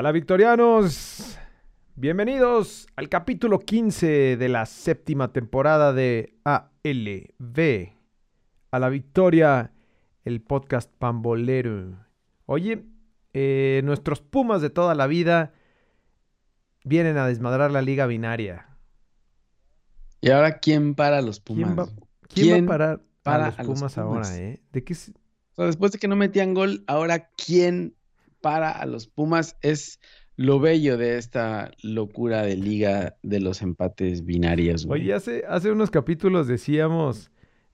Hola victorianos, bienvenidos al capítulo 15 de la séptima temporada de ALV. A la victoria, el podcast pambolero. Oye, eh, nuestros Pumas de toda la vida vienen a desmadrar la liga binaria. ¿Y ahora quién para los ¿Quién Pumas? va, quién va a parar para a los a los Pumas, Pumas? ahora, eh? ¿De qué se- O sea, después de que no metían gol, ahora quién para a los Pumas es lo bello de esta locura de liga de los empates binarios, güey. Oye, hace, hace unos capítulos decíamos,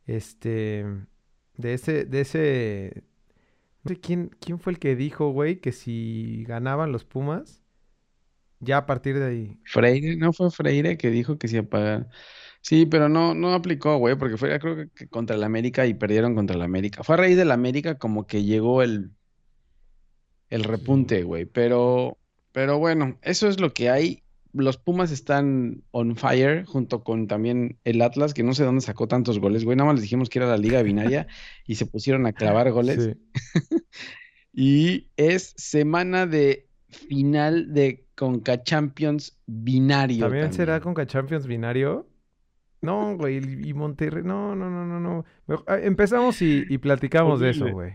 este, de ese, de ese, no sé quién, quién fue el que dijo, güey, que si ganaban los Pumas, ya a partir de ahí. Freire, ¿no fue Freire que dijo que se iba a pagar? Sí, pero no, no aplicó, güey, porque fue creo que- que contra el América y perdieron contra el América. Fue a raíz del América como que llegó el, el repunte, güey. Pero, pero bueno, eso es lo que hay. Los Pumas están on fire junto con también el Atlas, que no sé dónde sacó tantos goles, güey. Nada más les dijimos que era la liga binaria y se pusieron a clavar goles. Sí. Y es semana de final de Conca Champions binario ¿También será también. con Champions binario? No, güey, y Monterrey, no, no, no, no, no. Ah, empezamos y, y platicamos de eso, güey.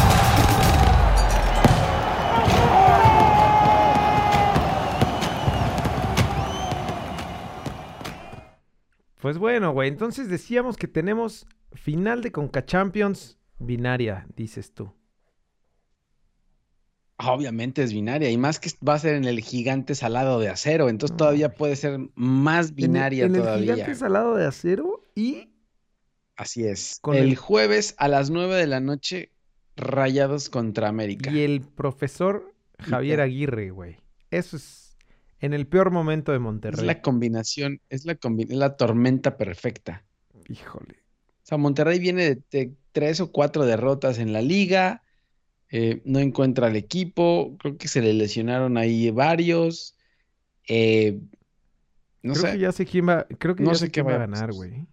Pues bueno, güey, entonces decíamos que tenemos final de Conca Champions binaria, dices tú. Obviamente es binaria, y más que va a ser en el gigante salado de acero, entonces No, todavía güey. puede ser más En el- binaria en el, todavía. gigante salado de acero y Así es. con el el- jueves a las 9 de la noche, Rayados contra América. Y el profesor Javier. Aguirre, güey. Eso es en el peor momento de Es Monterrey. la combinación, es la, combi- es la tormenta perfecta. Híjole. O sea, Monterrey viene de, de tres o cuatro derrotas en la liga, eh, no encuentra al equipo, creo que se le lesionaron ahí varios. eh, no creo sé, que ya sé quién va, creo que no ya sé qué quién va a ganar, güey.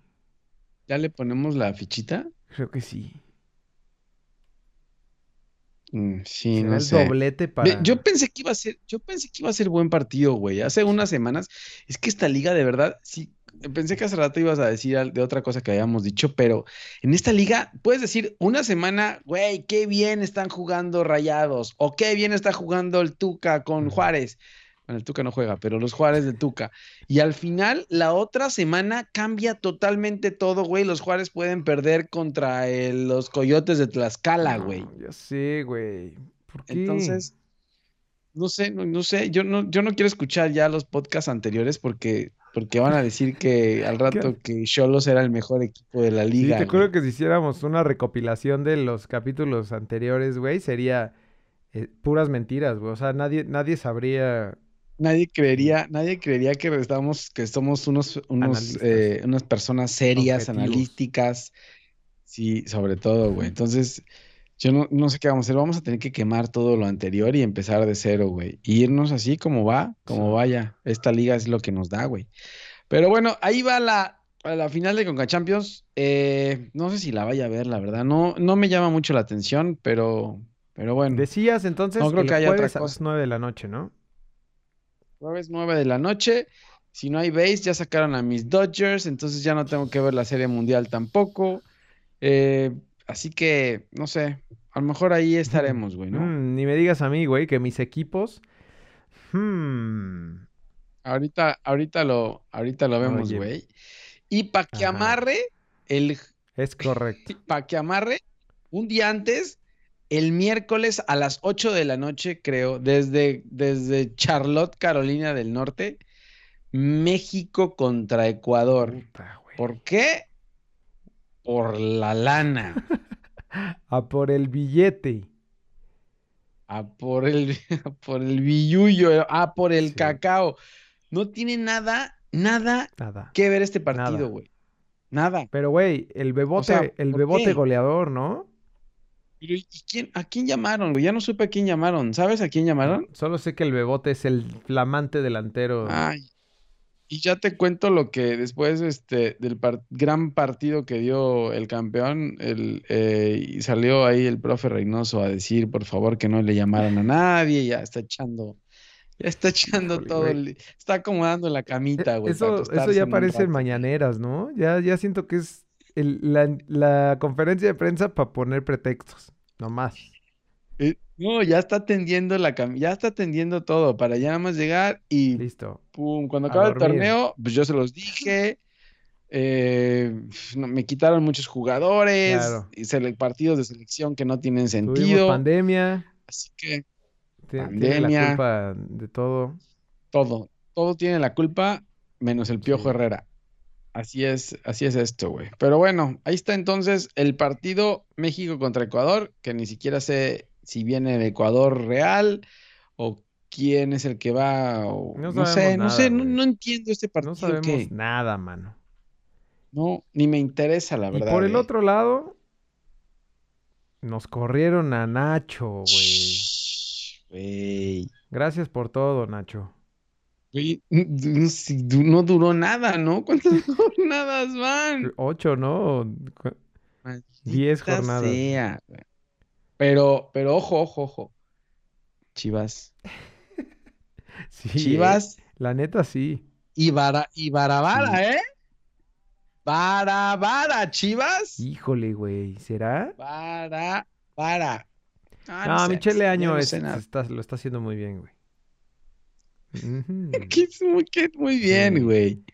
¿ya le ponemos la fichita? Creo que sí. Mm, sí, no el sé. doblete para. Yo pensé que iba a ser, yo pensé que iba a ser buen partido, güey. Hace unas semanas, es que esta liga de verdad, sí, pensé que hace rato ibas a decir de otra cosa que habíamos dicho, pero en esta liga puedes decir una semana, güey, qué bien están jugando Rayados, o qué bien está jugando el Tuca con. Juárez. Bueno, el Tuca no juega, pero los Juárez de Tuca. Y al final, la otra semana cambia totalmente todo, güey. Los Juárez pueden perder contra el- los Coyotes de Tlaxcala, No, güey. Ya sé, güey. ¿Por qué? Entonces, no sé, no, no sé, yo no, yo no quiero escuchar ya los podcasts anteriores porque, porque van a decir que al rato que Cholos era el mejor equipo de la Sí, liga. te acuerdo güey. que si hiciéramos una recopilación de los capítulos anteriores, güey, sería eh, puras mentiras, güey. O sea, nadie, nadie sabría. Nadie creería, nadie creería que estamos, que somos unos, unos, eh, unas personas serias, Objetivos. analíticas. Sí, sobre todo, güey. Entonces, yo no, no sé qué vamos a hacer. Vamos a tener que quemar todo lo anterior y empezar de cero, güey. Y irnos así como va, como vaya. Esta liga es lo que nos da, güey. Pero bueno, ahí va la, la final de Conca Champions. Eh, no sé si la vaya a ver, la verdad. No, no me llama mucho la atención, pero, pero bueno. Decías entonces No creo el que haya otra a las cosa. 9 de la noche, ¿no? Jueves 9 de la noche. Si no hay base, ya sacaron a mis Dodgers, entonces ya no tengo que ver la Serie Mundial tampoco. Eh, así que, no sé, a lo mejor ahí estaremos, güey, ¿no? Mm, ni me digas a mí, güey, que mis equipos. Hmm, Ahorita, ahorita lo, ahorita lo vemos, güey. Y para que Ajá. amarre, el, es correcto. para que amarre, un día antes, el miércoles a las 8 de la noche, creo, desde, desde Charlotte, Carolina del Norte, México contra Ecuador. Puta. ¿Por qué? Por la lana. A por el billete. A por el, a por el billullo, a por el Sí. cacao. No tiene nada, nada Nada. que ver este partido, güey. Nada. Pero, güey, el bebote, sea, el ¿por bebote qué? goleador, ¿no? Pero, ¿y quién, a quién llamaron? güey? Ya no supe a quién llamaron. ¿Sabes a quién llamaron? Solo sé que el bebote es el flamante delantero. Ay. Y ya te cuento lo que después este, del par- gran partido que dio el campeón, el, eh, y salió ahí el profe Reynoso a decir, por favor, que no le llamaran a nadie, ya está echando, ya está echando Híjole, todo, güey. el- está acomodando la E- camita, güey, para Eso, eso ya parece mañaneras, ¿no? Ya, ya siento que es el- la, la conferencia de prensa para poner pretextos, nomás. Eh, no, ya está atendiendo la cam- ya está atendiendo todo para ya nada más llegar y Listo. pum, cuando acaba el torneo, pues yo se los dije. eh, me quitaron muchos jugadores, Claro. y partidos de selección que no tienen Tuvimos sentido. pandemia, Así que ti- tiene la Pandemia. culpa de todo. todo, todo tiene la culpa, menos el Piojo Sí. Herrera. Así es, así es esto, güey. Pero bueno, ahí está entonces el partido México contra Ecuador, que ni siquiera sé si viene de Ecuador real o quién es el que va, o No no sé, sabemos no sé, no, no entiendo este No partido sabemos que nada, mano. no, ni me interesa, la Y verdad. por el eh. otro lado, nos corrieron a Nacho, Güey, Gracias por todo, Nacho. No, no duró nada, ¿no? ¿Cuántas jornadas van? Ocho, ¿no? Diez jornadas. sea. Pero, pero ojo, ojo, ojo. Chivas. Sí, Chivas eh, La neta, sí. y Bara, y Barabara, ¿eh? Barabara, Chivas. Híjole, güey. ¿Será? Para, para. Ah, No, sé, Michele Año no sé está- lo está haciendo muy bien, güey. Muy, bien, güey.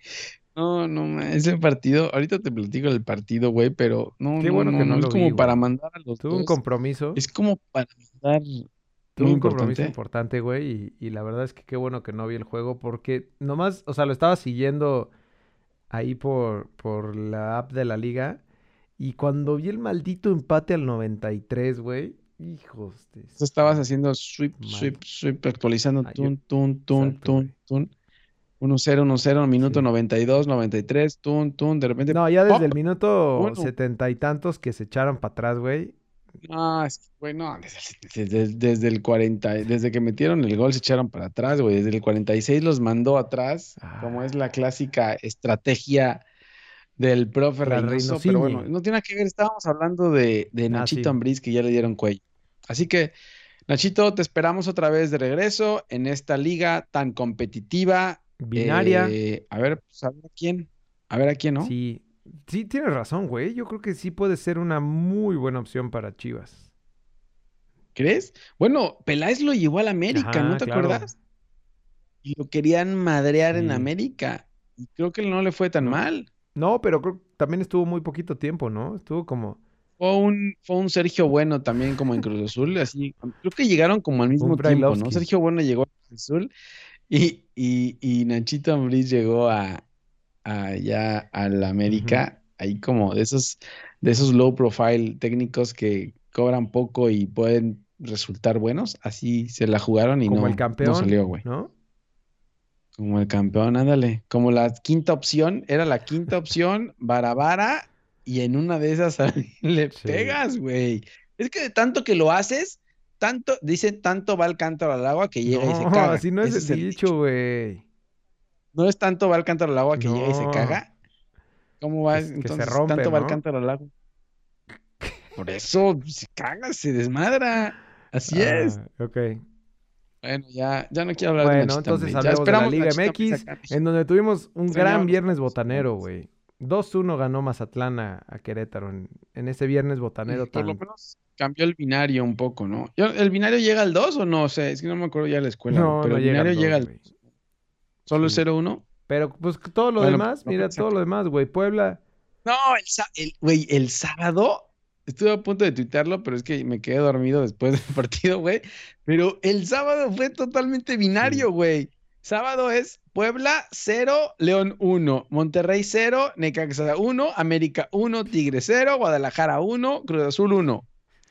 No, no, ese partido, ahorita te platico el partido, güey, pero no, Qué no, bueno no, que no no, es como vi, para mandar a los Tuve un compromiso. Es como para mandar Tuve un compromiso importante. importante, güey, y, y la verdad es que qué bueno que no vi el juego porque nomás, o sea, lo estaba siguiendo ahí por, por la app de la liga y cuando vi el maldito empate al 93, güey, hijos de... Entonces estabas madre. haciendo sweep, Mal. sweep, sweep, actualizando, Ah, yo- tun, tun, tun, Exacto, tun, güey. tun. 1-0, 1-0, minuto Sí. 92, 93, tun, tun, de repente, No, ya desde ¡pop! el minuto setenta y tantos que se echaron para atrás, güey. No, es que, güey, no, desde, desde- desde el 40, desde que metieron el gol se echaron para atrás, güey, desde el 46 los mandó atrás, como es la Ah. clásica estrategia del profe La Reynoso, pero bueno, no tiene nada que ver, estábamos hablando de, de Ah, Nachito sí. Ambriz que ya le dieron cuello. Así que, Nachito, te esperamos otra vez de regreso en esta liga tan competitiva. Binaria. Eh, a ver, pues, a ver a quién, a ver a quién, ¿no? Sí, sí, tienes razón, güey. Yo creo que sí puede ser una muy buena opción para Chivas. ¿Crees? Bueno, Peláez lo llevó a la América, ¿no te claro. acuerdas? Y lo querían madrear en. América. Y creo que no le fue tan No. mal. No, pero creo que también estuvo muy poquito tiempo, ¿no? Estuvo como Fue un, fue un Sergio Bueno también como en Cruz Azul, así, creo que llegaron como al mismo tiempo, ¿no? Sergio Bueno llegó a Cruz Azul y, y, y Nachito Ambriz llegó a, a ya a la América, ahí como de esos, de esos low profile técnicos que cobran poco y pueden resultar buenos, así se la jugaron y como no, el no campeón, salió, güey. ¿no? Como el campeón, ándale. Como la quinta opción, era la quinta opción, Barabara, y en una de esas le Sí. pegas, güey. Es que de tanto que lo haces, tanto, dice, tanto va el cántaro al agua que llega y se No, caga. así no es Ese el dicho, güey. No es tanto va el cántaro al agua que llega y se No. caga. ¿Cómo va? Que que se Entonces, rompe, tanto va el ¿no? cántaro al agua. Por eso se caga, se desmadra. Así es. Ah, ok. Bueno, ya, ya no quiero hablar de Bueno, entonces. Ya hablemos de la Liga MX, en donde tuvimos un gran viernes botanero, güey. 2-1 ganó Mazatlán a, a Querétaro en, en ese viernes botanero Por lo menos cambió el binario un poco, ¿no? Yo- ¿El binario llega al 2 o no? O sea, es que no me acuerdo ya de la escuela, No, pero no el llega al binario llega al solo Sí. el 0-1. Pero pues todo lo Bueno, demás, no mira, pensé todo lo demás, güey. Puebla, No, el, sa- el- güey, el sábado estuve a punto de tuitearlo, pero es que me quedé dormido después del partido, güey. Pero el sábado fue totalmente binario, güey. Sábado es Puebla 0, León 1, Monterrey 0, Necaxa 1, América 1, Tigre 0, Guadalajara 1, Cruz Azul 1.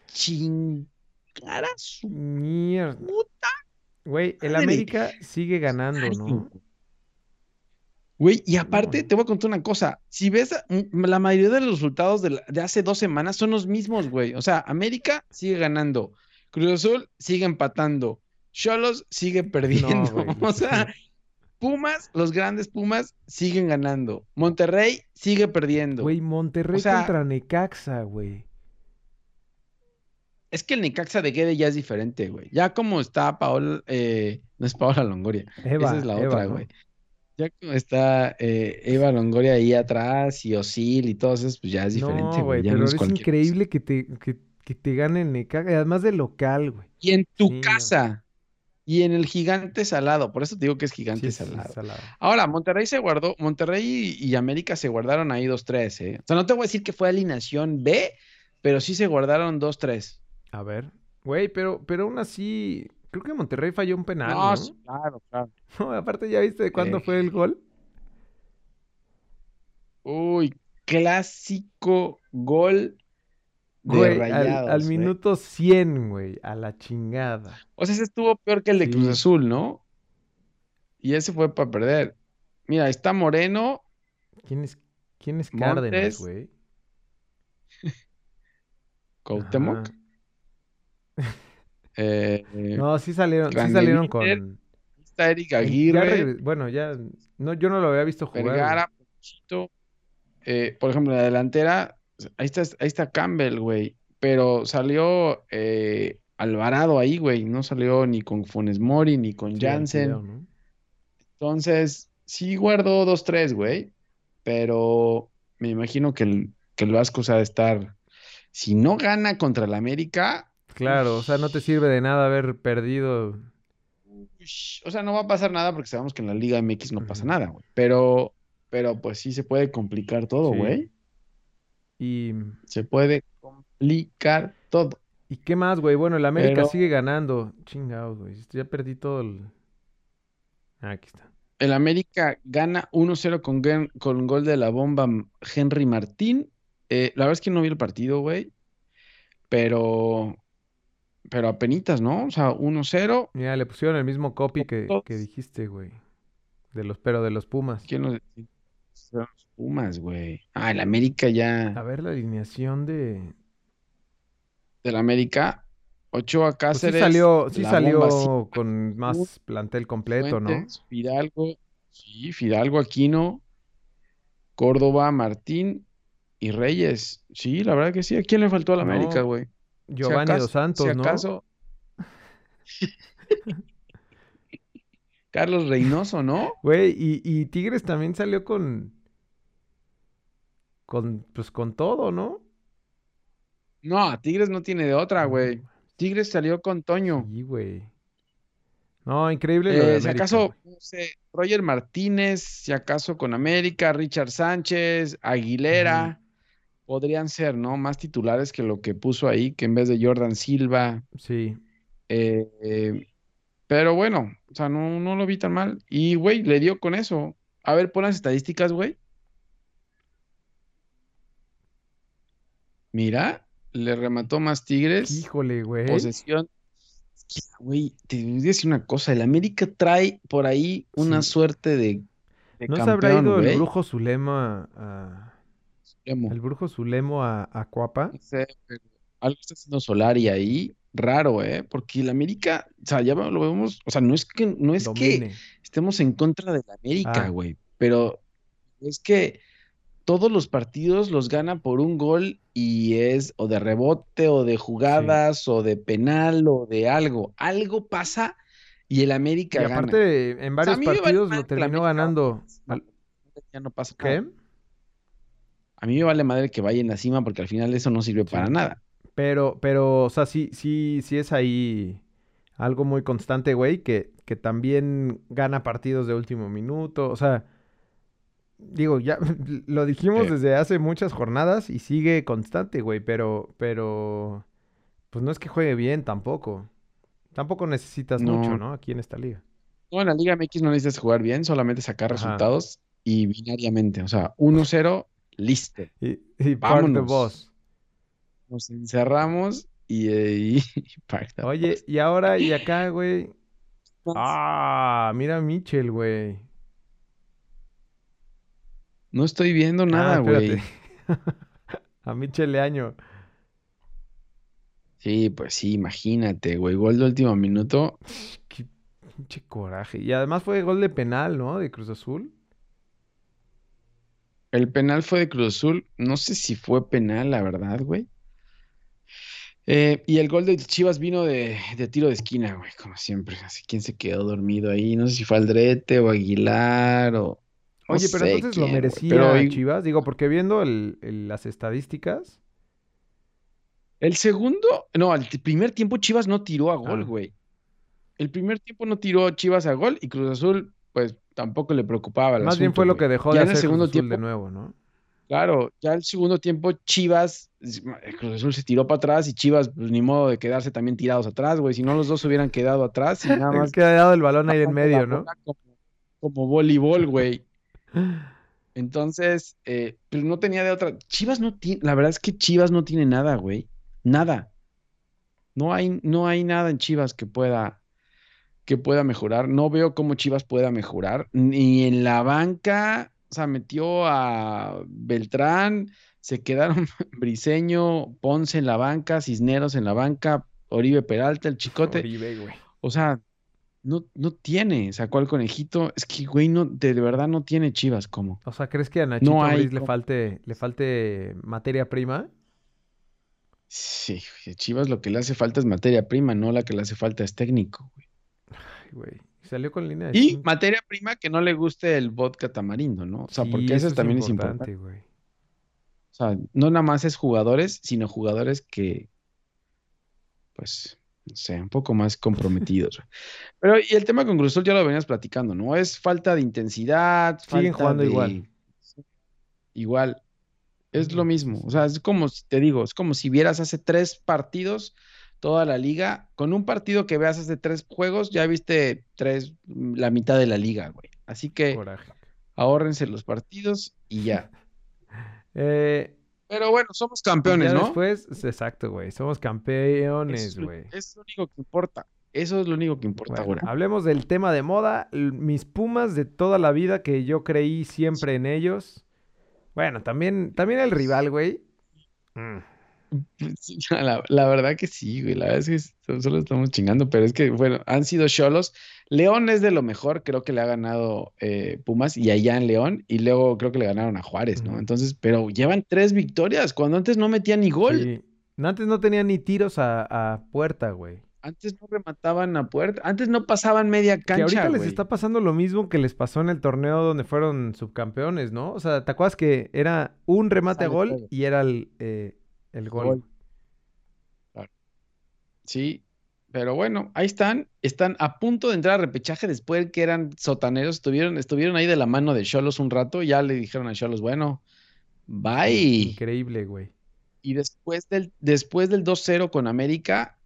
Chingara su mierda. puta Güey, el. América sigue ganando, ¿no? Güey. Y aparte No. te voy a contar una cosa. Si ves, mm, la mayoría de los resultados de, la- de hace dos semanas son los mismos, güey. O sea, América sigue ganando. Cruz Azul sigue empatando. Cholos sigue perdiendo. güey. O sea, Pumas, los grandes Pumas siguen ganando. Monterrey sigue perdiendo. Güey, Monterrey O sea- contra Necaxa, güey. Es que el Necaxa de Guede ya es diferente, güey. Ya como está Paola, eh, no es Paola Longoria. Eva, Esa es la Eva, otra, ¿no? güey. Ya como está eh, Eva Longoria ahí atrás y Osil y todo eso, pues ya es diferente, No, güey. pero no es increíble que te, que, que te ganen Necaxa, además de local, güey. Y en tu Sí, no. casa. Y en el gigante salado. Por eso te digo que es gigante Sí, sí, salado. salado. Ahora, Monterrey se guardó, Monterrey y, y América se guardaron ahí 2-3, ¿eh? O sea, no te voy a decir que fue alineación B, pero sí se guardaron 2-3. A ver, güey, pero, pero aún así, creo que Monterrey falló un penal, No, claro, claro. No, aparte, ¿ya viste de cuándo Eh. fue el gol? Uy, clásico gol de Güey, Rayados, al ¿eh? minuto 100, güey, a la chingada. O sea, ese estuvo peor que el de Cruz. Azul, ¿no? Y ese fue para perder. Mira, está Moreno, ¿Quién es, quién es Cárdenas, güey? Cuauhtémoc. Eh, No, sí salieron, sí salieron con... está Eric ya Aguirre, bueno, ya, no, yo no lo había visto jugar. Vergara. Eh, por ejemplo, en la delantera, ahí está, ahí está Campbell, güey. Pero salió eh, Alvarado ahí, güey. No salió ni con Funes Mori ni con Sí, Jansen. Entonces, sí guardó 2-3, güey. Pero me imagino que el, que el Vasco se ha de estar. Si no gana contra el América, Claro, o sea, no te sirve de nada haber perdido. o sea, no va a pasar nada porque sabemos que en la Liga MX no pasa nada, güey. Pero, pero pues sí se puede complicar todo, Sí. güey. Y, Se puede complicar todo. ¿y qué más, güey? Bueno, el América Pero- sigue ganando. Chingados, güey. Ya perdí todo el... Ah, aquí está. El América gana 1-0 con, con gol de la bomba Henry Martín. Eh, la verdad es que no vi el partido, güey. Pero, pero apenitas, ¿no? O sea, 1-0. Mira, le pusieron el mismo copy que, que dijiste, güey. De los, pero de los Pumas. ¿Quién son los Pumas, güey? Ah, el América A ya. ver la alineación de... Del América. Ochoa Pues sí Cáceres. salió, sí salió bomba con más plantel completo, ¿no? Fuentes, Fidalgo. Sí, Fidalgo, Aquino. Córdoba, Martín y Reyes. Sí, la verdad que sí. ¿A quién le faltó al No, América, güey? Si Giovanni acaso- Dos Santos, si ¿no? acaso- Carlos Reynoso, ¿no? Güey, y, y Tigres también salió con... Con, pues con todo, ¿no? No, Tigres no tiene de otra, güey. Tigres salió con Toño. Sí, güey. No, increíble lo de Eh, si América, acaso, no sé, Roger Martínez, si acaso con América, Richard Sánchez, Aguilera, podrían ser, ¿no? Más titulares que lo que puso ahí, que en vez de Jordan Silva. Sí. Eh, eh, pero bueno, o sea, no, no lo vi tan mal. Y, güey, le dio con eso. A ver, pon las estadísticas, güey. Mira, le remató más Tigres. Híjole, güey. Posesión. Güey, te voy a decir una cosa. El América trae por ahí una Sí. suerte de, de ¿No se habrá campeón, ido el brujo Zulema a... El brujo Zulemo a, a Cuapa? Algo está haciendo Solari ahí. Raro, ¿eh? Porque el América, o sea, ya lo vemos, o sea, no es que, no es que estemos en contra de la América, Ah. güey, pero es que todos los partidos los gana por un gol y es o de rebote o de jugadas o de penal o de algo. Algo pasa y el Y América gana. aparte, en O sea, a varios partidos lo terminó ganando. Ya no pasa ¿Qué? nada. A mí me vale madre que vaya en la cima porque al final eso no sirve para nada. Pero, pero, o sea, sí, sí, sí es ahí algo muy constante, güey, que, que también gana partidos de último minuto. O sea, digo, ya lo dijimos desde hace muchas jornadas y sigue constante, güey, pero, pero, pues no es que juegue bien tampoco. Tampoco necesitas mucho, No. ¿no? Aquí en esta liga. No, en la Liga MX no necesitas jugar bien, solamente sacar Ajá. resultados y binariamente. O sea, 1-0, listo. Y, y park the Vámonos. boss. Nos encerramos y, y, y park the Oye, y ahora y acá, güey. Ah, mira a Mitchell, güey. No estoy viendo Ah, nada, güey. espérate. A Michel Leaño. Sí, pues sí, imagínate, güey. Gol de último minuto. Qué pinche coraje. Y además fue gol de penal, ¿no? De Cruz Azul. El penal fue de Cruz Azul. No sé si fue penal, la verdad, güey. Eh, y el gol de Chivas vino de, de tiro de esquina, güey, como siempre. Así, ¿quién se quedó dormido ahí? No sé si fue Aldrete o Aguilar o... no Oye, pero entonces lo quién, merecía Pero Chivas. Digo, porque viendo el- el- las estadísticas. el segundo, no, el primer tiempo Chivas no tiró a gol, Ah. güey. El primer tiempo no tiró Chivas a gol y Cruz Azul, pues tampoco le preocupaba el Más bien fue lo que dejó de en el hacer segundo Cruz Azul tiempo, de nuevo, ¿no? Claro, ya el segundo tiempo Chivas, Cruz Azul se tiró para atrás y Chivas, pues ni modo de quedarse también tirados atrás, güey. Si no, los dos se hubieran quedado atrás y nada más queda dado el balón ahí en medio, ¿no? Como, como voleibol, güey. Entonces, eh, pero no tenía de otra. Chivas no tiene, la verdad es que Chivas no tiene nada, güey. Nada. No hay, no hay nada en Chivas que pueda, que pueda mejorar. No veo cómo Chivas pueda mejorar. Ni en la banca, o sea, metió a Beltrán, se quedaron Briseño, Ponce en la banca, Cisneros en la banca, Oribe Peralta, el Chicote. Oribe, güey. O sea, no, no tiene. Sacó al conejito. Es que, güey, no, de verdad no tiene Chivas como. O sea, ¿crees que a Nachito No hay le falte, le falte materia prima? Sí, Chivas lo que le hace falta es materia prima, no la que le hace falta es técnico, güey. Ay, güey. Salió con línea de Y cinco. materia prima que no le guste el vodka tamarindo, ¿no? O sea, Sí, porque eso es también es importante. güey. O sea, no nada más es jugadores, sino jugadores que, pues, no sé, un poco más comprometidos. Pero, y el tema con Cruz Azul ya lo venías platicando, ¿no? Es falta de intensidad, Siguen falta jugando de- igual. Igual. Es lo mismo. O sea, es como, si- te digo, es como si vieras hace tres partidos toda la liga. Con un partido que veas hace tres juegos, ya viste tres, la mitad de la liga, güey. Así que Coraje. ahórrense los partidos y ya. Eh, Pero bueno, somos campeones, ¿no? después, exacto, güey. Somos campeones, es, güey. eso es lo único que importa. Eso es lo único que importa Bueno, ahora. hablemos del tema de moda. Mis Pumas de toda la vida que yo creí siempre en ellos. Bueno, también, también el rival, güey. Mm. La, la verdad que sí, güey. La verdad es que so- solo estamos chingando, pero es que, bueno, han sido cholos. León es de lo mejor, creo que le ha ganado eh, Pumas y allá en León, y luego creo que le ganaron a Juárez, ¿no? Entonces, pero llevan tres victorias, cuando antes no metían ni gol. Sí. Antes no tenía ni tiros a, a puerta, güey. Antes no remataban a puerta, antes no pasaban media Que ahorita cancha, les güey. está pasando lo mismo que les pasó en el torneo donde fueron subcampeones, ¿no? O sea, ¿te acuerdas que era un remate a gol y era el, eh, el gol? Gol. Sí, pero bueno, ahí están, están a punto de entrar a repechaje después de que eran sotaneros, estuvieron, estuvieron ahí de la mano de Cholos un rato, ya le dijeron a Cholos, bueno, bye. Increíble, güey. Y después del, después del 2-0 con América,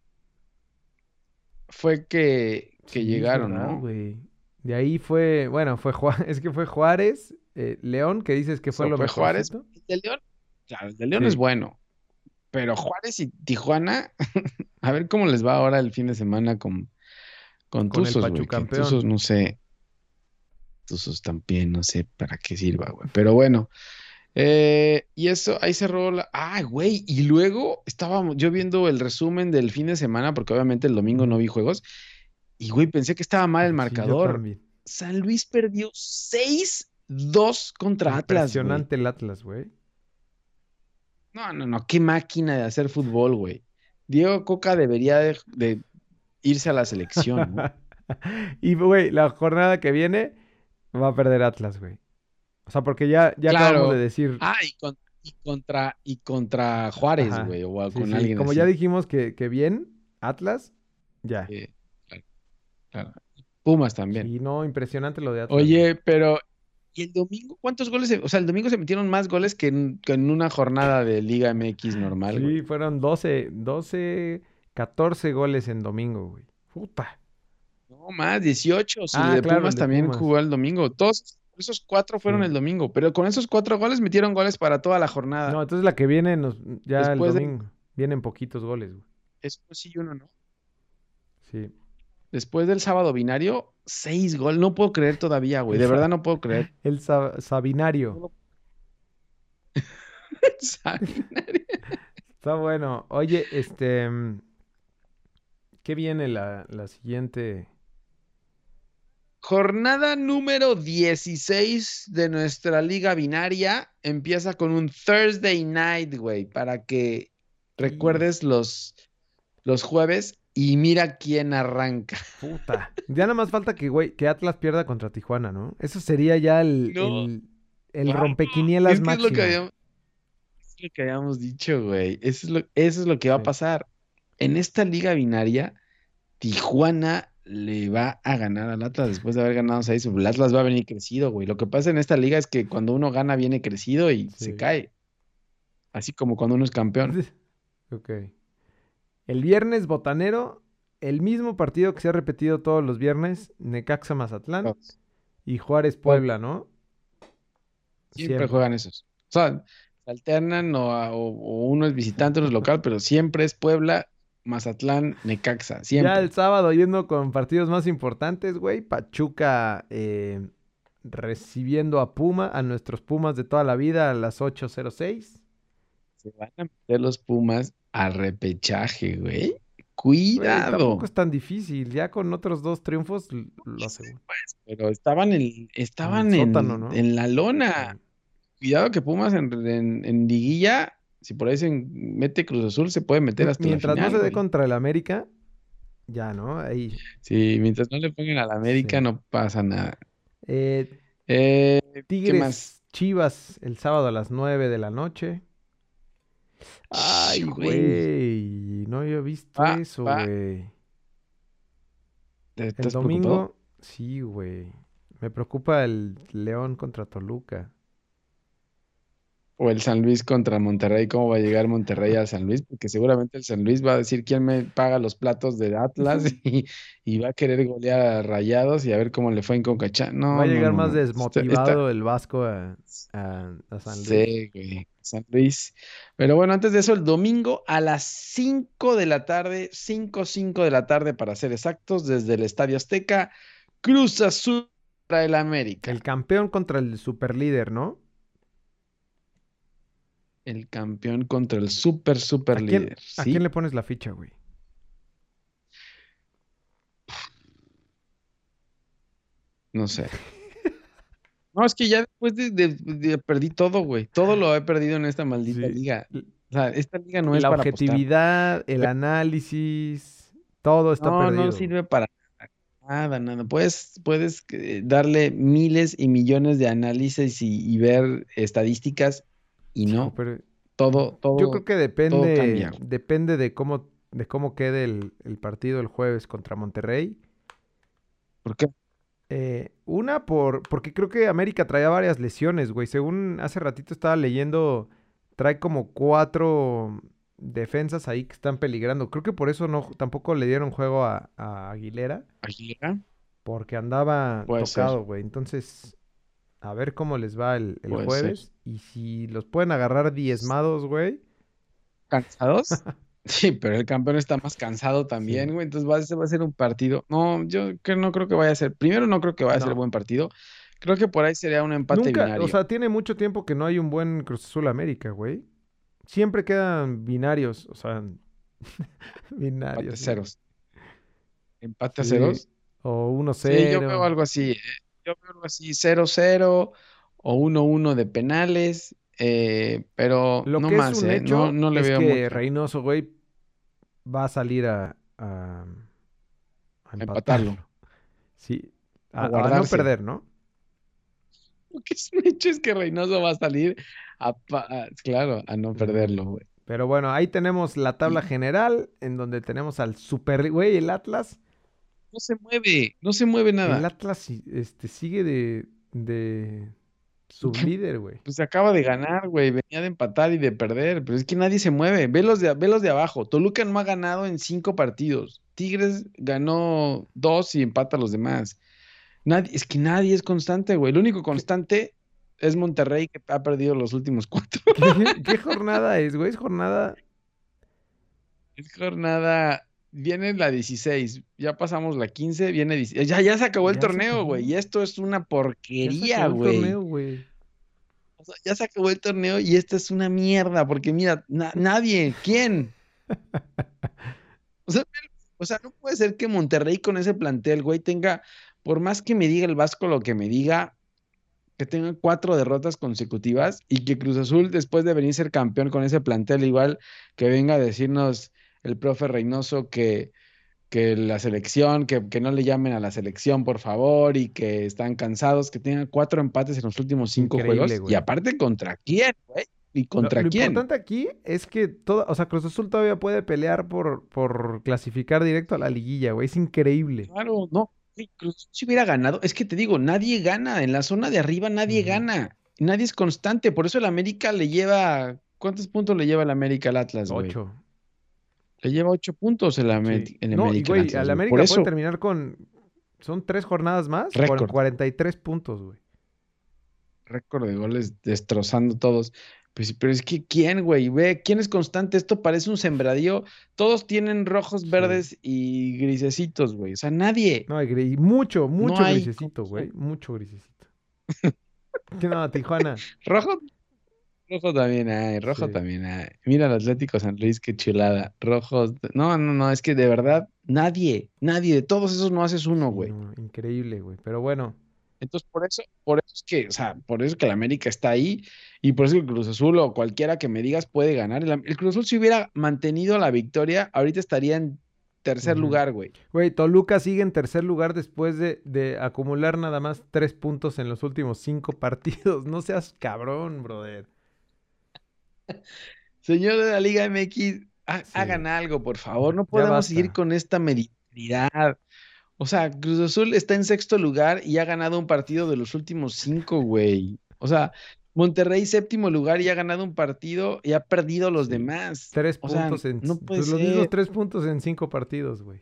fue que, que Sí, llegaron, verdad, ¿no? güey. De ahí fue, bueno, fue Juárez, es que fue Juárez, eh, León, que dices que fue So, lo fue mejor. Juárez. El de León, claro, el de León Sí. es bueno, pero Juárez y Tijuana, a ver cómo les va ahora el fin de semana con, con Con Tuzos, güey. Tuzos, no sé, Tuzos también, no sé para qué sirva, güey, pero bueno, eh, y eso, ahí cerró la, ah, güey, y luego estábamos yo viendo el resumen del fin de semana, porque obviamente el domingo no vi juegos, y güey, pensé que estaba mal el Sí, marcador, también. San Luis perdió 6-2 contra Atlas, güey. Impresionante el Atlas, güey. No, no, no, qué máquina de hacer fútbol, güey. Diego Coca debería de, de irse a la selección, ¿no? y, güey, la jornada que viene va a perder Atlas, güey. O sea, porque ya, ya Claro. acabamos de decir. Ah, y, con- y contra, y contra Juárez, Ajá. güey, o Sí, con sí, alguien Como así. ya dijimos que, que bien, Atlas, ya. Eh, claro, claro. Pumas también. Y no, impresionante lo de Atlas. Oye, pero ¿y el domingo cuántos goles? se- o sea, el domingo se metieron más goles que en, que en una jornada de Liga MX normal, güey. Sí, fueron 12, 12, 14 goles en domingo, güey. Puta. No más, 18. Si Ah, de claro, Pumas de también Pumas. jugó el domingo. Todos esos cuatro fueron Sí. el domingo, pero con esos cuatro goles metieron goles para toda la jornada. No, entonces la que viene nos, ya el de- domingo. Vienen poquitos goles, güey. Eso sí uno no. Sí. Después del sábado binario, seis goles. No puedo creer todavía, güey. De verdad no puedo creer. El Sa- Sabinario. Sanguinaria. Está bueno. Oye, este. mm, ¿Qué viene la, la siguiente? Jornada número 16 de nuestra liga binaria empieza con un Thursday night, güey, para que recuerdes los, los jueves y mira quién arranca. Puta. Ya nada más falta que, güey, que Atlas pierda contra Tijuana, ¿no? Eso sería ya el, No. el, rompequinielas Es que es lo que habíamos, es lo que habíamos dicho, güey. Eso es lo, eso es lo que va a pasar. En esta liga binaria, Tijuana le va a ganar al Atlas después de haber ganado seis. El Atlas va a venir crecido, güey. Lo que pasa en esta liga es que cuando uno gana, viene crecido y Sí. se cae. Así como cuando uno es campeón. Ok. El viernes botanero, el mismo partido que se ha repetido todos los viernes, Necaxa Mazatlán y Juárez Puebla, ¿no? Siempre juegan esos. O sea, se alternan o, a- o- o uno es visitante, uno es local, pero siempre es Puebla, Mazatlán, Necaxa. Siempre. Ya el sábado yendo con partidos más importantes, güey. Pachuca eh, recibiendo a Puma, a nuestros Pumas de toda la vida a las 8.06. Se van a meter los Pumas a repechaje, güey. Güey, Cuidado. tampoco es tan difícil. Ya con otros dos triunfos lo aseguro. Pero estaban en, estaban en, sótano, ¿no? en la lona. Cuidado que Pumas en, en, en liguilla, si por ahí se mete Cruz Azul, se puede meter hasta la Mientras no final, se dé contra el América, ya, ¿no? Ahí. Sí, mientras no le pongan a la América, Sí. no pasa nada. Eh, Eh, ¿qué Tigres más? Chivas el sábado a las 9 de la noche. Ay, güey. No había visto eso, güey. ¿Te- El domingo, preocupado? sí, güey. Me preocupa el León contra Toluca. O el San Luis contra Monterrey, ¿cómo va a llegar Monterrey al San Luis? Porque seguramente el San Luis va a decir quién me paga los platos de Atlas y, y va a querer golear a Rayados y a ver cómo le fue en Concachá. No, Va a llegar no, más no. Está- está- desmotivado el Vasco a, a- a San Luis. Sí, güey, San Luis. Pero bueno, antes de eso, el domingo a las 5 de la tarde, 5, 5 de la tarde para ser exactos, desde el Estadio Azteca, Cruz Azul para el América. El campeón contra el superlíder, ¿no? El campeón contra el super, super ¿A quién, líder. a quién le pones la ficha, güey? No sé. No, es que ya después de, de- de- perdí todo, güey. Todo lo he perdido en esta maldita Sí. liga. O sea, esta liga no es la para apostar. objetividad, el análisis, todo está No, perdido. no sirve para nada, nada. Puedes, puedes eh, darle miles y millones de análisis y, y ver estadísticas y no, pero todo, todo. yo creo que depende, depende de cómo, de cómo quede el, el partido el jueves contra Monterrey. ¿Por qué? Eh, una por, porque creo que América traía varias lesiones, güey. Según hace ratito estaba leyendo, trae como cuatro defensas ahí que están peligrando. Creo que por eso no, tampoco le dieron juego a, a Aguilera, ¿Aguilera? porque andaba Puede tocado, güey. Entonces, a ver cómo les va el, el ser. jueves. Y si los pueden agarrar diezmados, güey. ¿Cansados? Sí, pero el campeón está más cansado también, Sí. güey. Entonces va, a ser- va a ser un partido. No, yo que no creo que vaya a ser. Primero, no creo que vaya a ser buen partido. Creo que por ahí sería un empate Nunca, binario. o sea, tiene mucho tiempo que no hay un buen Cruz Azul América, güey. Siempre quedan binarios, o sea, binarios. empate ceros. Empate a ceros. O 1-0. Sí, yo veo algo así. eh. Yo veo algo así, 0-0 o 1-1 de penales. eh, pero Lo no que más, es un eh, hecho No, no le es veo que mucho. Reynoso, güey, va a salir a, a, a empatarlo. empatarlo. Sí, A no perder, ¿no? Lo que es que Reynoso va a salir a, claro, a no perderlo, güey. Pero bueno, ahí tenemos la tabla general, en donde tenemos al super, güey, el Atlas. No se mueve, no se mueve El nada. Atlas si- este, sigue de, de sublíder, güey. Pues acaba de ganar, güey. Venía de empatar y de perder, pero es que nadie se mueve. Ve los de, ve los de abajo. Toluca no ha ganado en cinco partidos. Tigres ganó dos y empata a los demás. Nadie, es que nadie es constante, güey. El único constante es Monterrey que ha perdido los últimos cuatro. ¿Qué, qué jornada es, güey? Es jornada. Es jornada. Viene la 16, ya pasamos la 15, viene 16. Ya, ya se acabó el Ya torneo, güey. Y esto es una porquería, güey. O sea, ya se acabó el torneo y esta es una mierda, porque mira, na- nadie, ¿quién? O sea, o sea, no puede ser que Monterrey con ese plantel, güey, tenga, por más que me diga el Vasco lo que me diga, que tenga cuatro derrotas consecutivas y que Cruz Azul, después de venir a ser campeón con ese plantel, igual que venga a decirnos el profe Reynoso que, que la selección, que, que no le llamen a la selección, por favor, y que están cansados, que tengan cuatro empates en los últimos cinco Increíble, juegos. güey. Y aparte, ¿contra quién, güey? ¿Y Lo- contra lo, quién? importante aquí es que todo, o sea, Cruz Azul todavía puede pelear por, por clasificar directo a la liguilla, güey. Es increíble. Claro, no. Cruz Azul si hubiera ganado, es que te digo, nadie gana. En la zona de arriba nadie gana. Nadie es constante. Por eso el América le lleva. ¿Cuántos puntos le lleva el América al Atlas, güey? Ocho. Le lleva ocho puntos el, Ameri- Sí. el No, y América al güey, al. América puede eso, terminar con. Son tres jornadas más, con Récord. 43 puntos, güey. récord de goles destrozando todos. Pues, pero es que ¿quién, güey? Ve, ¿quién es constante? Esto parece un sembradío. Todos tienen rojos, Sí. verdes y grisecitos, güey. O sea, nadie. No, hay gri- mucho, mucho hay grisecito, güey. Mucho grisecito. ¿Qué no, Tijuana? Rojo, rojo también hay, rojo Sí. también hay. Mira el Atlético San Luis, qué chulada. Rojos. No, no, no, es que de verdad, nadie, nadie, de todos esos no haces uno, güey. no, increíble, güey. Pero bueno, Entonces, por eso, por eso es que, o sea, por eso que el América está ahí y por eso que el Cruz Azul o cualquiera que me digas puede ganar. El, Cruz Azul si hubiera mantenido la victoria, ahorita estaría en tercer lugar, güey. güey, Toluca sigue en tercer lugar después de, de acumular nada más tres puntos en los últimos cinco partidos. No seas cabrón, brother. Señor de la Liga MX, ha- Sí. hagan algo, por favor. No podemos seguir con esta mediocridad. O sea, Cruz Azul está en sexto lugar y ha ganado un partido de los últimos cinco, güey. O sea, Monterrey séptimo lugar y ha ganado un partido y ha perdido los demás. Tres O sea, puntos en. no puede pues los mismos tres puntos en cinco partidos, güey.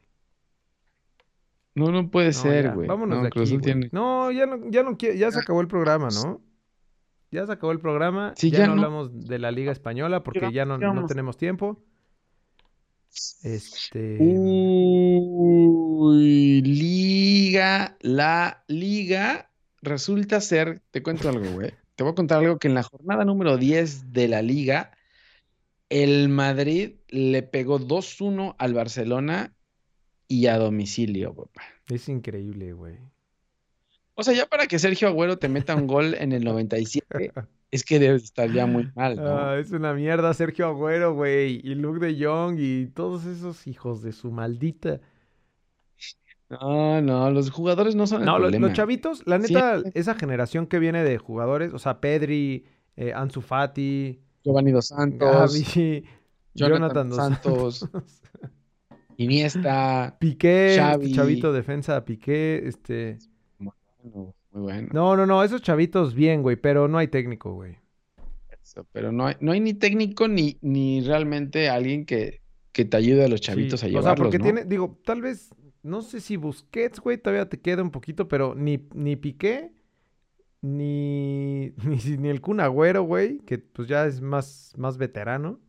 No, no puede No, ser, güey. Vámonos No, de aquí, tiene- No, ya no, ya no quiero, ya se acabó el programa, ¿no? Ya se acabó el programa. Sí, ya, ya no no. hablamos de la Liga Española porque ya no, tenemos tiempo. Este. Uy, liga, la liga resulta ser, te cuento algo, güey. Te voy a contar algo que en la jornada número 10 de la liga, el Madrid le pegó 2-1 al Barcelona y a domicilio, papá. Es increíble, güey. O sea, ya para que Sergio Agüero te meta un gol en el 97, es que debes estar ya muy mal, ¿no? Ah, es una mierda Sergio Agüero, güey. Y Luke de Jong y todos esos hijos de su maldita. No, no, los jugadores no son el No, lo- los, problema. chavitos, la Sí, neta, esa generación que viene de jugadores, o sea, Pedri, eh, Ansu Fati, Giovanni Dos Santos, Gavi, Jonathan Jonathan dos Santos, Santos, Iniesta. Piqué, Xavi. chavito defensa, Piqué, este... Muy bueno, muy bueno. No, no, no, esos chavitos bien, güey, pero no hay técnico, güey. Eso, pero no hay, no hay ni técnico ni, ni realmente alguien que, que te ayude a los chavitos Sí, a O sea, llevarlos, porque ¿no? tiene, digo, tal vez, no sé si Busquets, güey, todavía te queda un poquito, pero ni, ni Piqué, ni, ni, ni el Kun Agüero, güey, que pues ya es más, más veterano,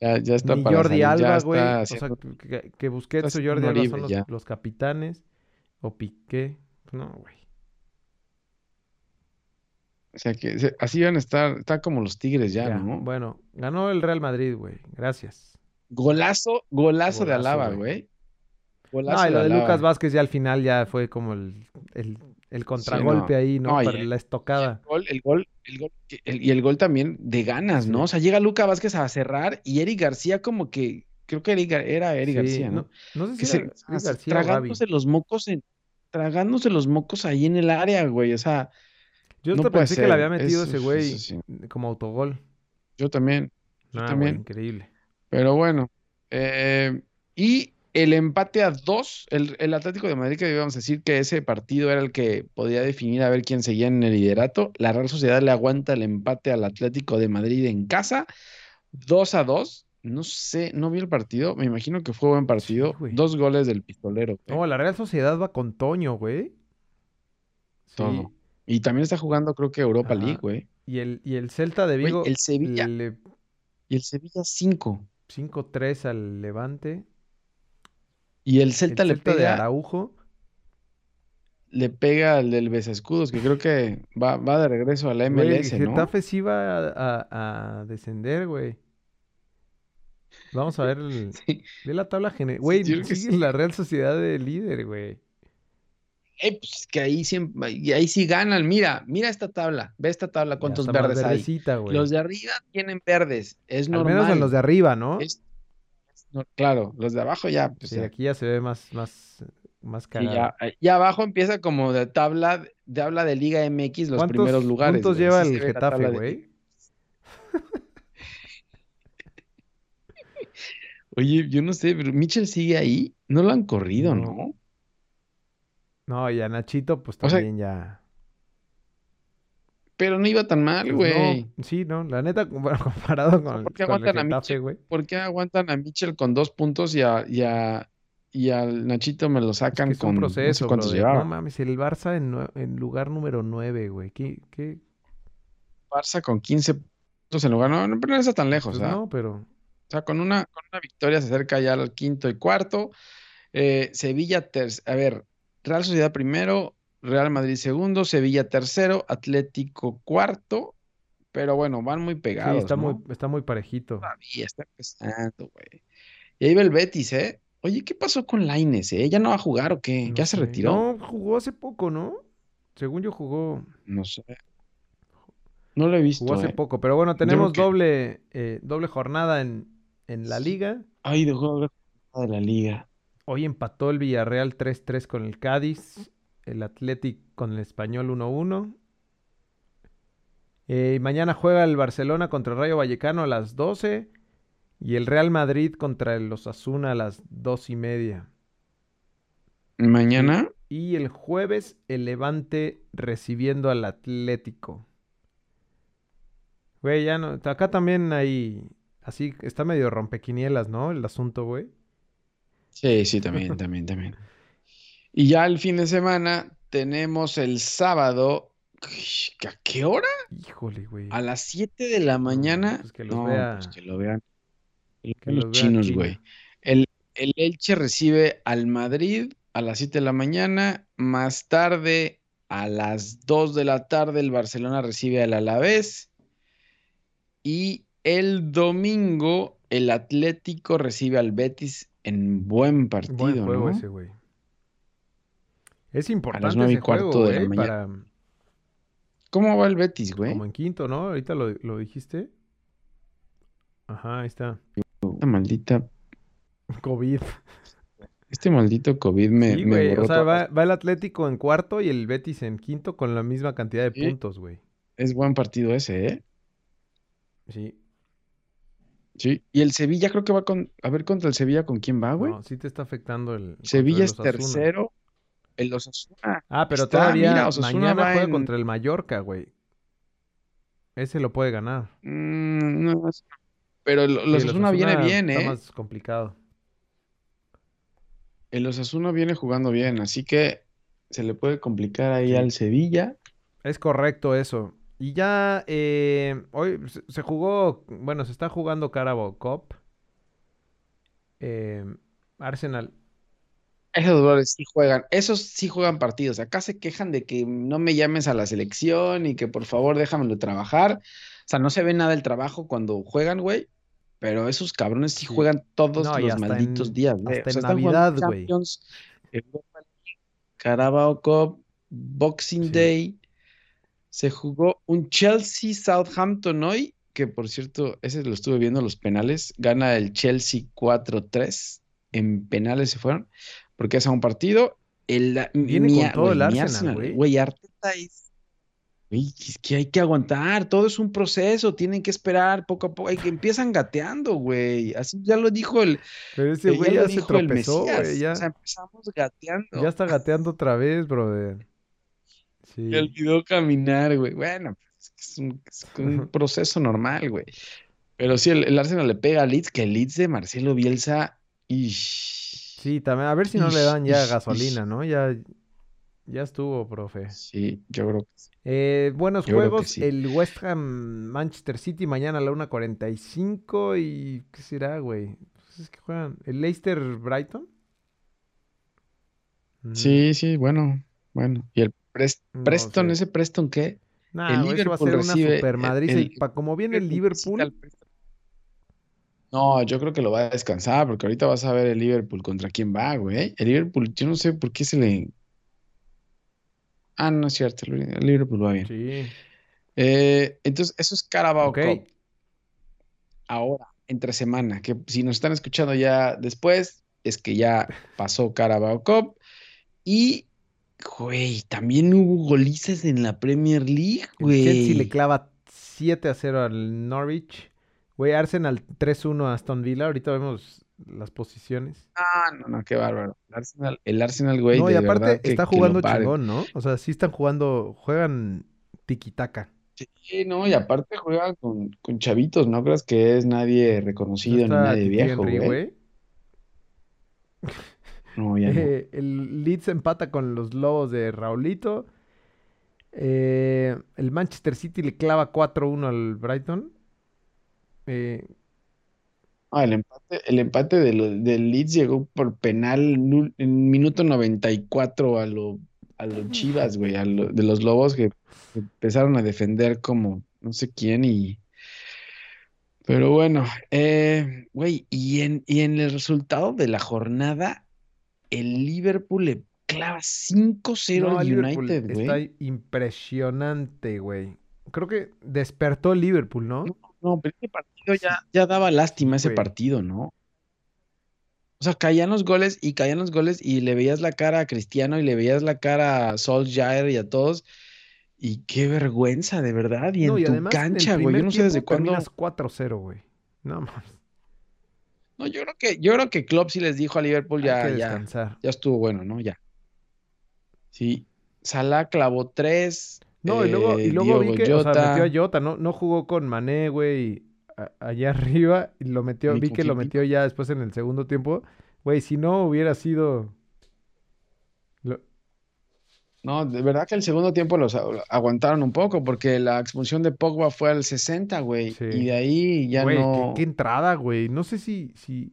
Ya, ya está ni para Jordi salir, Alba, güey, o sea, que, que Busquets o Jordi Alba son los, los capitanes, o Piqué, no, güey. o sea que así van a estar, está como los Tigres ya, Ya, ¿no? Bueno, ganó el Real Madrid, güey, gracias. Golazo, golazo de Golazo, Alaba, güey. güey. No, Golazo y lo de. Lucas Vázquez ya al final ya fue como el, el, el contragolpe no. ahí, ¿no? Para la estocada. El gol, el gol, el gol, que- y el gol también de ganas, Sí. ¿no? O sea, llega Luca Vázquez a cerrar y Eric García como que, creo que Eric era Eric Sí, García, ¿no? No, sé Que si era sea, Eric García o tragándose los mocos en, tragándose los mocos ahí en el área, güey. O sea, Yo no hasta pensé que le había metido es- ese es- güey es- como autogol. yo también, yo güey, también. increíble. Pero bueno, eh, y el empate a dos, el, el Atlético de Madrid, que íbamos a decir que ese partido era el que podía definir a ver quién seguía en el liderato. La Real Sociedad le aguanta el empate al Atlético de Madrid en casa, 2 a 2. No sé, no vi el partido, me imagino que fue buen partido. Dos goles del pistolero. güey. No, la Real Sociedad va con Toño, güey. Sí. Todo. Y también está jugando, creo que Europa Ajá. League, güey. Y el, y el Celta de Güey, Vigo el Sevilla. le Y el Sevilla 5. 5-3 al Levante. Y el El Celta le Celta de pega Araujo. le pega al del Besescudos, que creo que va, va de regreso a la Güey, el MLS, ¿no? Getafe sí va a, a- a descender, güey. Vamos a ver el... Sí. Ve la tabla general. Güey, sigue sí. la Real Sociedad de líder, güey. Eh, pues que ahí siempre, y ahí sí ganan. Mira, mira esta tabla, ve esta tabla, cuántos verdes hay. Los de arriba tienen verdes, es Al normal. menos en los de arriba, ¿no? Es- es no- claro, los de abajo ya, pues Sí, aquí ya se ve más, más, más cagado. ya, eh, ya abajo empieza como de tabla, de habla de Liga MX, los ¿Cuántos primeros lugares. güey, lleva el Getafe, güey? Liga. Oye, yo no sé, pero Mitchell sigue ahí, no lo han corrido, No. ¿no? Y a Nachito, pues O sea, también ya. Pero no iba tan mal, Pues güey. no, sí, no, la neta, bueno, comparado con, ¿Por qué con el aguantan a Getafe, Mitchell? güey. ¿Por qué aguantan a Mitchell con dos puntos y a, y a- y al Nachito me lo Es sacan que es un con no proceso, cuántos brother. No mames, el Barça en, nue- en lugar número 9, güey. ¿Qué, qué? Barça con 15 puntos en lugar. No, no, pero no está tan lejos, Pues ¿ah? no, pero O sea, con una, con una victoria se acerca ya al quinto y cuarto. Eh, Sevilla, ter- a ver, Real Sociedad primero, Real Madrid segundo, Sevilla tercero, Atlético cuarto. Pero bueno, van muy sí, pegados, está muy, está muy parejito. Todavía está empezando, güey. Y ahí va el Betis, ¿eh? Oye, ¿qué pasó con Lainez, eh? ¿Ya no va a jugar o qué? No ¿Ya se retiró? No, jugó hace poco, ¿no? Según yo jugó, No sé. No lo he visto, jugó hace ¿eh? poco. Pero bueno, tenemos que- doble, eh, doble jornada en, en la liga. Ay, dejó de hablar de la liga. Hoy empató el Villarreal 3-3 con el Cádiz, el Athletic con el Español 1-1. Eh, y mañana juega el Barcelona contra el Rayo Vallecano a las 12 y el Real Madrid contra el Osasuna a las 2 y media. Mañana, Y el jueves el Levante recibiendo al Atlético. Güey, ya no. Acá también hay. Así está medio rompequinielas, ¿no? El asunto, güey. Sí, sí, también, también, también. Y ya el fin de semana tenemos el sábado. ¿A qué hora? Híjole, güey. A las 7 de la mañana. pues que los No, vea- pues que lo vean. que que los chinos, güey. El, el Elche recibe al Madrid a las 7 de la mañana. Más tarde, a las 2 de la tarde, el Barcelona recibe al Alavés. Y el domingo, el Atlético recibe al Betis en buen partido, Buen juego ¿no? ese, güey. Es importante nueve y ese juego, cuarto de la güey, mañana. para ¿Cómo va el Betis, güey? como en quinto, ¿no? Ahorita lo, lo dijiste. Ajá, ahí está. Esta maldita, COVID. este maldito COVID me, Sí, me O sea, va, va el Atlético en cuarto y el Betis en quinto con la misma cantidad de Sí. puntos, güey. Es buen partido ese, ¿eh? Sí. Sí. Y el Sevilla creo que va con, a ver contra el Sevilla con quién va, güey. No, sí te está afectando el Sevilla es tercero, el Osasuna. Ah, pero Está, todavía mira, mañana va juega en- contra el Mallorca, güey. Ese lo puede ganar. Mm, no, es- pero el, el Sí, el Osasuna viene bien, Está ¿eh? más complicado. El Osasuna viene jugando bien, así que se le puede complicar ahí Sí. al Sevilla. Es correcto eso. Y ya eh, hoy se, jugó, bueno, se está jugando Carabao Cup. Eh, Arsenal. Esos jugadores sí juegan, esos sí juegan partidos. Acá se quejan de que no me llames a la selección y que por favor déjamelo trabajar. O sea, no se ve nada el trabajo cuando juegan, güey. Pero esos cabrones sí juegan todos No, los malditos en- días, güey. hasta O sea, en Navidad, güey. Carabao Cup, Boxing Sí. Day. Se jugó un Chelsea Southampton hoy, que por cierto, ese lo estuve viendo los penales. Gana el Chelsea 4-3. En penales se fueron. Porque es a un partido. El, Viene mi- con todo el Arsenal, güey. Güey, Arteta es. Es que hay que aguantar. Todo es un proceso. Tienen que esperar poco a poco. Hay que empiezan gateando, güey. Así ya lo dijo el. Pero ese ya güey ya se tropezó, güey. Ya, O sea, empezamos gateando. ya está gateando otra vez, brother. Sí. Se olvidó caminar, güey. Bueno, es un, es un proceso normal, güey. Pero sí, el, el Arsenal le pega a Leeds, que el Leeds de Marcelo Bielsa. Y... Sí, también. A ver si no le Ish, dan ya ish, gasolina, ish. ¿no? Ya, ya estuvo, profe. Sí, yo creo que sí. Eh, buenos Yo juegos. sí. El West Ham Manchester City mañana a la 1.45. ¿Y qué será, güey? Pues es que juegan. ¿El Leicester Brighton? Mm, Sí, sí, bueno. Bueno, ¿y el No Preston, sé. ese Preston qué? Nah, el eso va a Liverpool ser una super el- madriza. Y el- pa- como viene el Liverpool. No, yo creo que lo va a descansar, porque ahorita vas a ver el Liverpool contra quién va, güey. El Liverpool, yo no sé por qué se le. Ah, no es cierto, el el Liverpool va bien. sí. Eh, entonces, eso es Carabao Ok. Cup. Ahora, entre semana, que si nos están escuchando ya después, es que ya pasó Carabao Cup. Y, güey, también hubo golizas en la Premier League, El Chelsea le güey. clava 7 a 0 al Norwich. Güey, Arsenal 3-1 a Aston Villa. Ahorita vemos las posiciones. Ah, no, no, qué bárbaro. El Arsenal, el Arsenal, güey, no, y de aparte que, está jugando chingón, ¿no? O sea, sí están jugando, juegan tiki-taka. Sí, no, y aparte juega con, con chavitos, no creas que es nadie No reconocido ni nadie viejo, Henry, güey. güey. No, ya no. Eh, el Leeds empata con los Lobos de Raulito. Eh, el Manchester City le clava 4-1 al Brighton. Eh, Ah, el empate, el empate del Leeds llegó por penal en, minuto 94 a lo, a los Chivas, güey, a lo- de los Lobos que empezaron a defender como no sé quién y... Pero bueno, eh, güey, y en, y en el resultado de la jornada, el Liverpool le clava 5-0 no, al United, está güey. impresionante, güey. Creo que despertó el Liverpool, ¿no? No, no, pero ese partido ya, ya daba lástima ese partido, ¿no? O sea, caían los goles y caían los goles y le veías la cara a Cristiano y le veías la cara a Solskjaer y a todos. Y qué vergüenza, de verdad. Y No, en y tu además cancha, güey. Yo no sé desde cuándo. terminas 4-0, güey. No, mames. No, yo creo que, yo creo que Klopp sí les dijo a Liverpool ya, ya, ya estuvo bueno, ¿no? Ya. Sí. Salah clavó tres. No, y luego, y eh, luego vi que, o sea, Jota. metió a Jota, no, no jugó con Mané, güey, allá arriba, y lo metió, vi que lo metió ya después en el segundo tiempo. Güey, si no hubiera sido... No, de verdad que el segundo tiempo los aguantaron un poco porque la expulsión de Pogba fue al 60, güey. Sí. Y de ahí ya Güey, qué- no. qué, entrada, güey. No sé si, si,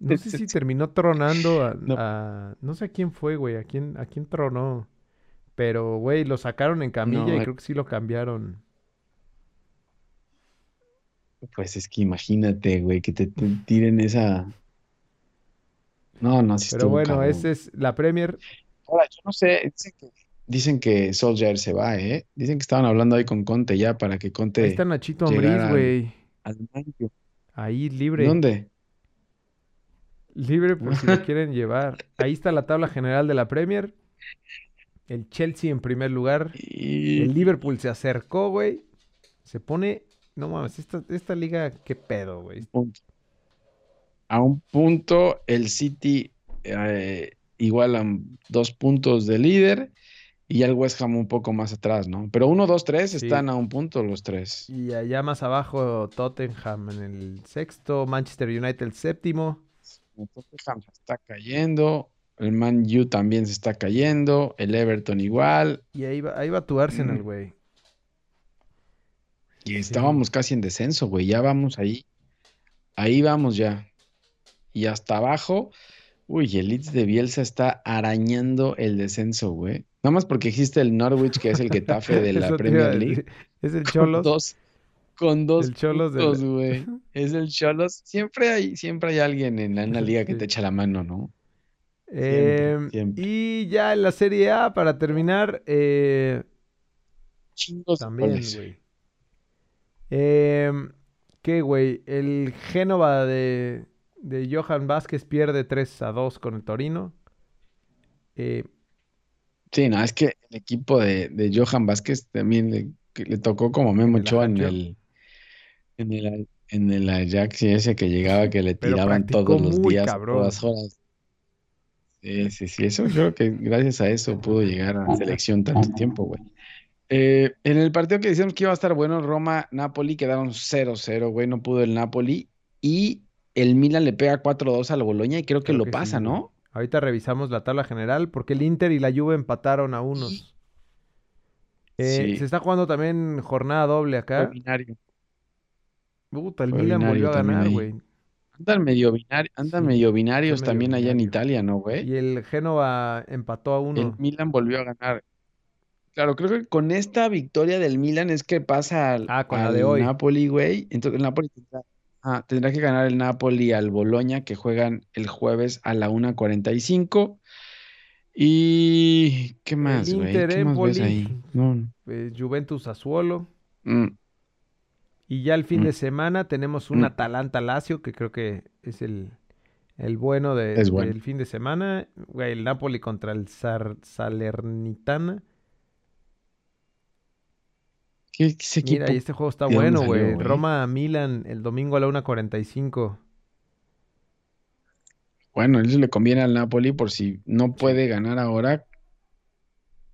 no sé si terminó tronando a, No. a- no sé a quién fue, güey, a quién, a quién tronó. Pero, güey, lo sacaron en camilla No, y eh. creo que sí lo cambiaron. Pues es que imagínate, güey, que te, te tiren esa. No, no, sí Pero bueno, esa es la Premier. Ahora, yo no sé, dicen que, dicen que Solskjaer se va, ¿eh? Dicen que estaban hablando ahí con Conte ya para que Ahí Conte está Nachito Ambriz, al- güey. al U. Ahí libre. ¿Dónde? Libre por si lo quieren llevar. Ahí está la tabla general de la Premier. El Chelsea en primer lugar. Y... El Liverpool se acercó, güey. Se pone. No mames, esta, esta liga, qué pedo, güey. A un punto, el City eh, igual a dos puntos de líder y el West Ham un poco más atrás, ¿no? Pero uno, dos, tres Sí. están a un punto los tres. Y allá más abajo, Tottenham en el sexto. Manchester United el séptimo. Tottenham se está cayendo, el Man U también se está cayendo, el Everton igual, Y ahí va, ahí va tu Arsenal, Mm. güey. y estábamos casi en descenso, güey, ya vamos ahí, ahí vamos ya. Y hasta abajo, uy, el Leeds de Bielsa está arañando el descenso, güey. Nada más porque existe el Norwich, que es el Getafe de la Premier League. Es el Con Cholos. dos, con dos El Cholos de puntos, güey. Es el Cholos. Siempre hay, siempre hay alguien en la, en la liga que Sí. te echa la mano, ¿no? Em, siempre. Y ya en la Serie A, para terminar, eh, Chingos también, güey. Em, ¿qué, güey? El Génova de, de Johan Vázquez pierde 3 a 2 con el Torino. Eh, Sí, no, es que el equipo de, de Johan Vázquez también le, tocó como Memo Ochoa en el, en el, en el Ajax y ese que llegaba que le tiraban todos los días, cabrón. todas horas. Sí, sí, sí, eso yo creo que gracias a eso pudo llegar a la selección tanto tiempo, güey. Eh, en el partido que decíamos que iba a estar bueno, Roma-Napoli quedaron 0-0, güey, no pudo el Napoli y el Milan le pega 4-2 al Boloña y creo que creo lo que pasa. ¿no? Ahorita revisamos la tabla general porque el Inter y la Juve empataron a unos. Eh, Sí. Se está jugando también jornada doble acá. Fue binario. Puta, el Fue Milan volvió a ganar, güey. Andan medio, binari- andan Sí, medio binarios medio también allá en. Italia, ¿no, güey? Y el Génova empató a El uno. Milan volvió a ganar. Claro, creo que con esta victoria del Milan es que pasa al, Ah, con la de al hoy. Napoli, güey. Entonces el Napoli tendrá, ah, tendrá que ganar el Napoli al Boloña, que juegan el jueves a la 1.45. ¿Y qué más, güey? ¿Qué más ves ahí? No. eh, Juventus Sassuolo. mm, Y ya el fin Mm. de semana tenemos un Mm. Atalanta Lazio, que creo que es el, el bueno, de- bueno. del fin de semana. Güey, el Napoli contra el Sar- Salernitana. ¿Qué, qué ese Mira, y este juego está ¿de dónde bueno, güey. güey? Roma-Milan el domingo a la 1.45. Bueno, eso le conviene al Napoli por si no puede ganar ahora.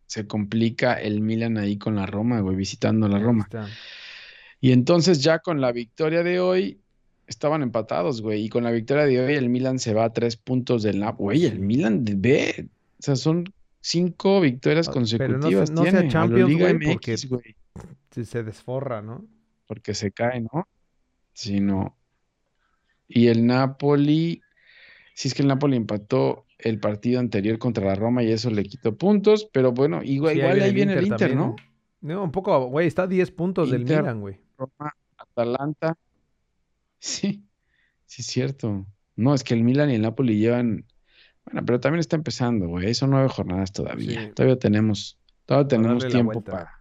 Se complica el Milan ahí con la Roma, güey, visitando la Ahí Roma. está. Y entonces ya con la victoria de hoy estaban empatados, güey. Y con la victoria de hoy el Milan se va a tres puntos del Napoli. Güey, el. Milan de- ve, o sea, son cinco victorias Ah, pero no se- consecutivas no sea tiene a la Champions, Liga güey, porque- güey, Se, se desforra, ¿no? porque se cae, ¿no? Sí, no. Y el Napoli, si es que el Napoli empató el partido anterior contra la Roma y eso le quitó puntos, pero bueno, igual, Sí, igual ahí viene el Inter, ¿no? un poco, güey, está a 10 puntos del. Milan, güey. Roma, Atalanta. Sí, sí es cierto. No, es que el Milan y el Napoli llevan. Bueno, pero también está empezando, güey. Son nueve jornadas todavía. Sí. Todavía tenemos, todavía tenemos tiempo para.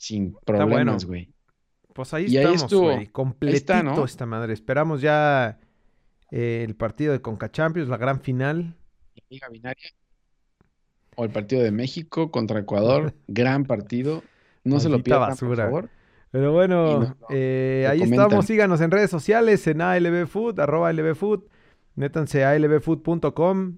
Sin problemas, güey. Pues ahí Y ahí estamos, güey. Completito está, ¿no? esta madre. Esperamos ya eh, el partido de Conca Champions, la gran final. Liga binaria. O el partido de México contra Ecuador. Gran partido. No se lo pierdan, por favor. Pero bueno, eh, ahí comentan. estamos. Síganos en redes sociales, en ALBFood, arroba ALBFood. Métanse a albfood.com.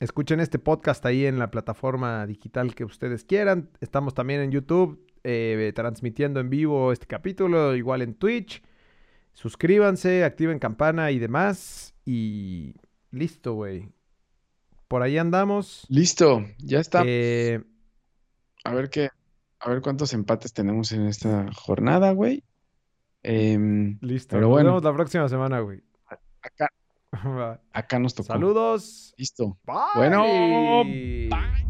Escuchen este podcast ahí en la plataforma digital que ustedes quieran. Estamos también en YouTube, eh, transmitiendo en vivo este capítulo, igual en Twitch. Suscríbanse, activen campana y demás. Y listo, güey. Por ahí andamos. Listo, ya está. Eh, A ver qué, a ver cuántos empates tenemos en esta jornada, güey. Em, listo. Pero Nos bueno. vemos la próxima semana, güey. acá, nos tocó. Saludos. Listo. Bye. Bueno, Cambio